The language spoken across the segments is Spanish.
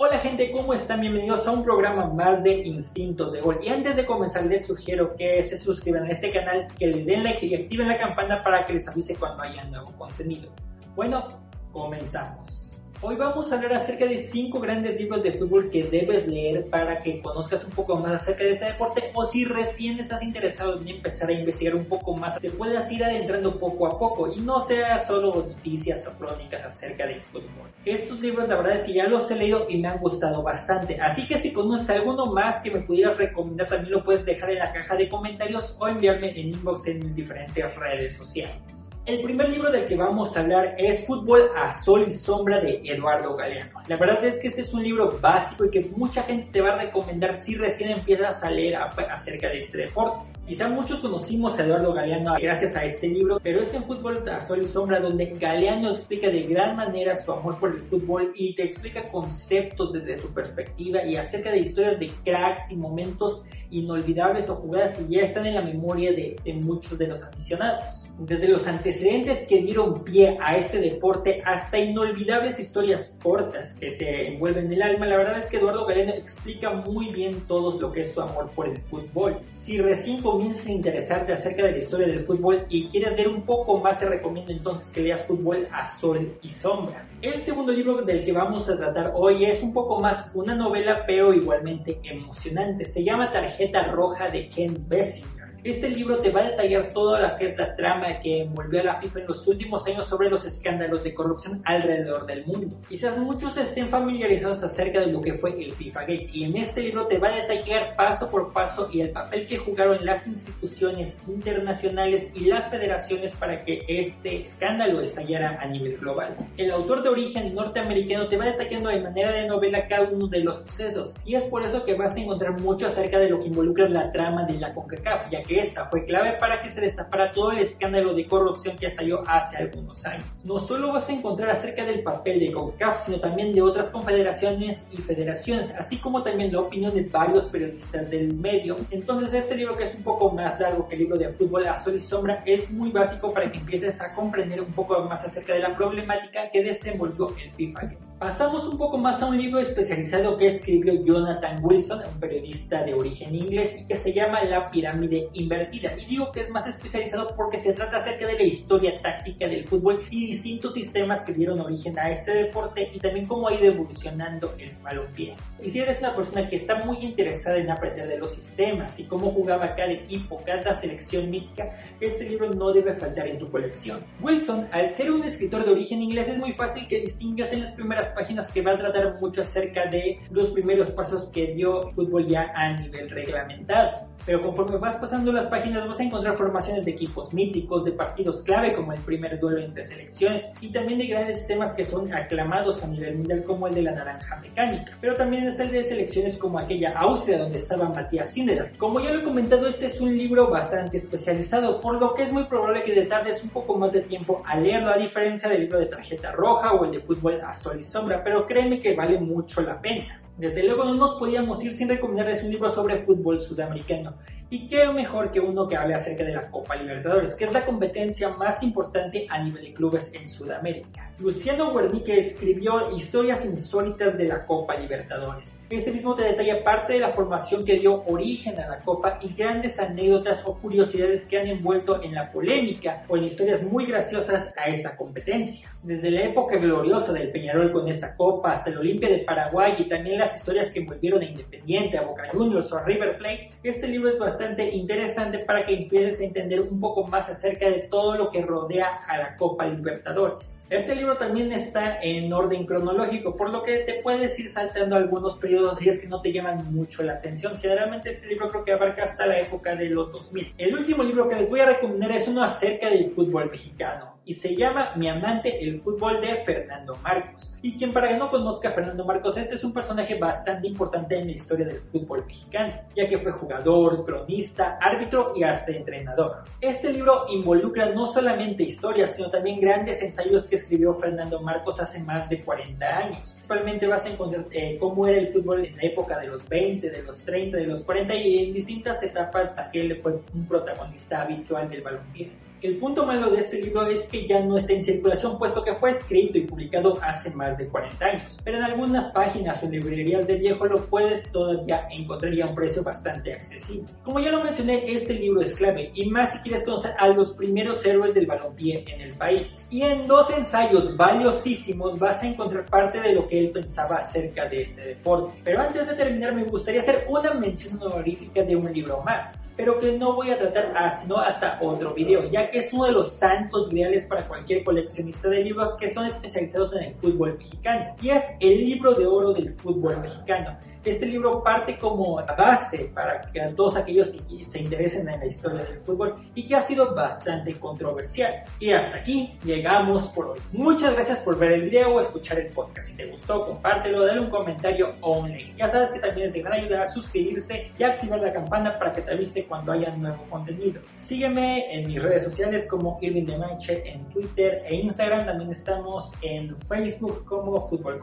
Hola gente, ¿cómo están? Bienvenidos a un programa más de Instintos de Gol. Y antes de comenzar les sugiero que se suscriban a este canal, que le den like y activen la campana para que les avise cuando haya nuevo contenido. Bueno, comenzamos. Hoy vamos a hablar acerca de 5 grandes libros de fútbol que debes leer para que conozcas un poco más acerca de este deporte o si recién estás interesado en empezar a investigar un poco más, te puedas ir adentrando poco a poco y no sea solo noticias o crónicas acerca del fútbol. Estos libros la verdad es que ya los he leído y me han gustado bastante, así que si conoces alguno más que me pudieras recomendar también lo puedes dejar en la caja de comentarios o enviarme en inbox en mis diferentes redes sociales. El primer libro del que vamos a hablar es Fútbol a Sol y Sombra de Eduardo Galeano. La verdad es que este es un libro básico y que mucha gente te va a recomendar si recién empiezas a leer acerca de este deporte. Quizá muchos conocimos a Eduardo Galeano gracias a este libro, pero es en Fútbol a Sol y Sombra donde Galeano explica de gran manera su amor por el fútbol y te explica conceptos desde su perspectiva y acerca de historias de cracks y momentos inolvidables o jugadas que ya están en la memoria de, de muchos de los aficionados desde los antecedentes que dieron pie a este deporte hasta inolvidables historias cortas que te envuelven el alma, la verdad es que Eduardo Galeno explica muy bien todo lo que es su amor por el fútbol. Si recién comienzas a interesarte acerca de la historia del fútbol y quieres ver un poco más, te recomiendo entonces que leas Fútbol a Sol y Sombra. El segundo libro del que vamos a tratar hoy es un poco más una novela, pero igualmente emocionante. Se llama Tarjeta Roja de Ken Bessinger. Este libro te va a detallar toda la que es la trama que envolvió a la FIFA en los últimos años sobre los escándalos de corrupción alrededor del mundo. Quizás muchos estén familiarizados acerca de lo que fue el FIFA Gate y en este libro te va a detallar paso por paso y el papel que jugaron las instituciones internacionales y las federaciones para que este escándalo estallara a nivel global. El autor de origen norteamericano te va detallando de manera de novela cada uno de los sucesos y es por eso que vas a encontrar mucho acerca de lo que involucra la trama de la CONCACAF, ya que esta fue clave para que se destapara todo el escándalo de corrupción que salió hace algunos años. No solo vas a encontrar acerca del papel de CONCACAF, sino también de otras confederaciones y federaciones, así como también la opinión de varios periodistas del medio. Entonces este libro que es un poco más largo que el libro de fútbol a sol y sombra es muy básico para que empieces a comprender un poco más acerca de la problemática que desenvolvió el FIFA Pasamos un poco más a un libro especializado que escribió Jonathan Wilson, un periodista de origen inglés, y que se llama La pirámide invertida. Y digo que es más especializado porque se trata acerca de la historia táctica del fútbol y distintos sistemas que dieron origen a este deporte y también cómo ha ido evolucionando el balompié. Y si eres una persona que está muy interesada en aprender de los sistemas y cómo jugaba cada equipo, cada selección mítica, este libro no debe faltar en tu colección. Wilson, al ser un escritor de origen inglés, es muy fácil que distingas en las primeras páginas que va a tratar mucho acerca de los primeros pasos que dio el fútbol ya a nivel reglamentado. Pero conforme vas pasando las páginas vas a encontrar formaciones de equipos míticos, de partidos clave como el primer duelo entre selecciones y también de grandes sistemas que son aclamados a nivel mundial como el de la naranja mecánica. Pero también está el de selecciones como aquella Austria donde estaba Matías Sindelar. Como ya lo he comentado, este es un libro bastante especializado, por lo que es muy probable que te tardes un poco más de tiempo a leerlo a diferencia del libro de tarjeta roja o el de fútbol Astol y Sombra, pero créeme que vale mucho la pena. Desde luego no nos podíamos ir sin recomendarles un libro sobre fútbol sudamericano. Y qué mejor que uno que hable acerca de la Copa Libertadores, que es la competencia más importante a nivel de clubes en Sudamérica. Luciano Guernique escribió Historias insólitas de la Copa Libertadores. Este mismo te detalla parte de la formación que dio origen a la Copa y grandes anécdotas o curiosidades que han envuelto en la polémica o en historias muy graciosas a esta competencia. Desde la época gloriosa del Peñarol con esta Copa hasta el Olimpia de Paraguay y también las historias que envolvieron a Independiente, a Boca Juniors o a River Plate, este libro es bastante interesante para que empieces a entender un poco más acerca de todo lo que rodea a la Copa Libertadores. Este libro también está en orden cronológico, por lo que te puedes ir saltando algunos periodos y es que no te llaman mucho la atención. Generalmente este libro creo que abarca hasta la época de los 2000. El último libro que les voy a recomendar es uno acerca del fútbol mexicano y se llama Mi amante el fútbol de Fernando Marcos. Y quien para que no conozca a Fernando Marcos, este es un personaje bastante importante en la historia del fútbol mexicano, ya que fue jugador, cronista, árbitro y hasta entrenador. Este libro involucra no solamente historias, sino también grandes ensayos que escribió Fernando Marcos hace más de 40 años. Principalmente vas a encontrar eh, cómo era el fútbol en la época de los 20, de los 30, de los 40 y en distintas etapas las que él fue un protagonista habitual del balompié. El punto malo de este libro es que ya no está en circulación puesto que fue escrito y publicado hace más de 40 años, pero en algunas páginas o librerías de viejo lo puedes todavía encontrar a un precio bastante accesible. Como ya lo mencioné, este libro es clave y más si quieres conocer a los primeros héroes del balompié en el país. Y en dos ensayos valiosísimos vas a encontrar parte de lo que él pensaba acerca de este deporte. Pero antes de terminar me gustaría hacer una mención honorífica de un libro más pero que no voy a tratar ah, sino hasta otro video, ya que es uno de los santos griales para cualquier coleccionista de libros que son especializados en el fútbol mexicano, y es el libro de oro del fútbol mexicano. Este libro parte como base para que a todos aquellos que se interesen en la historia del fútbol y que ha sido bastante controversial. Y hasta aquí llegamos por hoy. Muchas gracias por ver el video o escuchar el podcast. Si te gustó, compártelo, dale un comentario o un like. Ya sabes que también es de gran ayuda a suscribirse y activar la campana para que te avise cuando haya nuevo contenido. Sígueme en mis redes sociales como Irving de Manche en Twitter e Instagram. También estamos en Facebook como Fútbol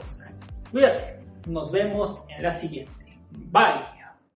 Cuídate. Nos vemos en la siguiente. Bye.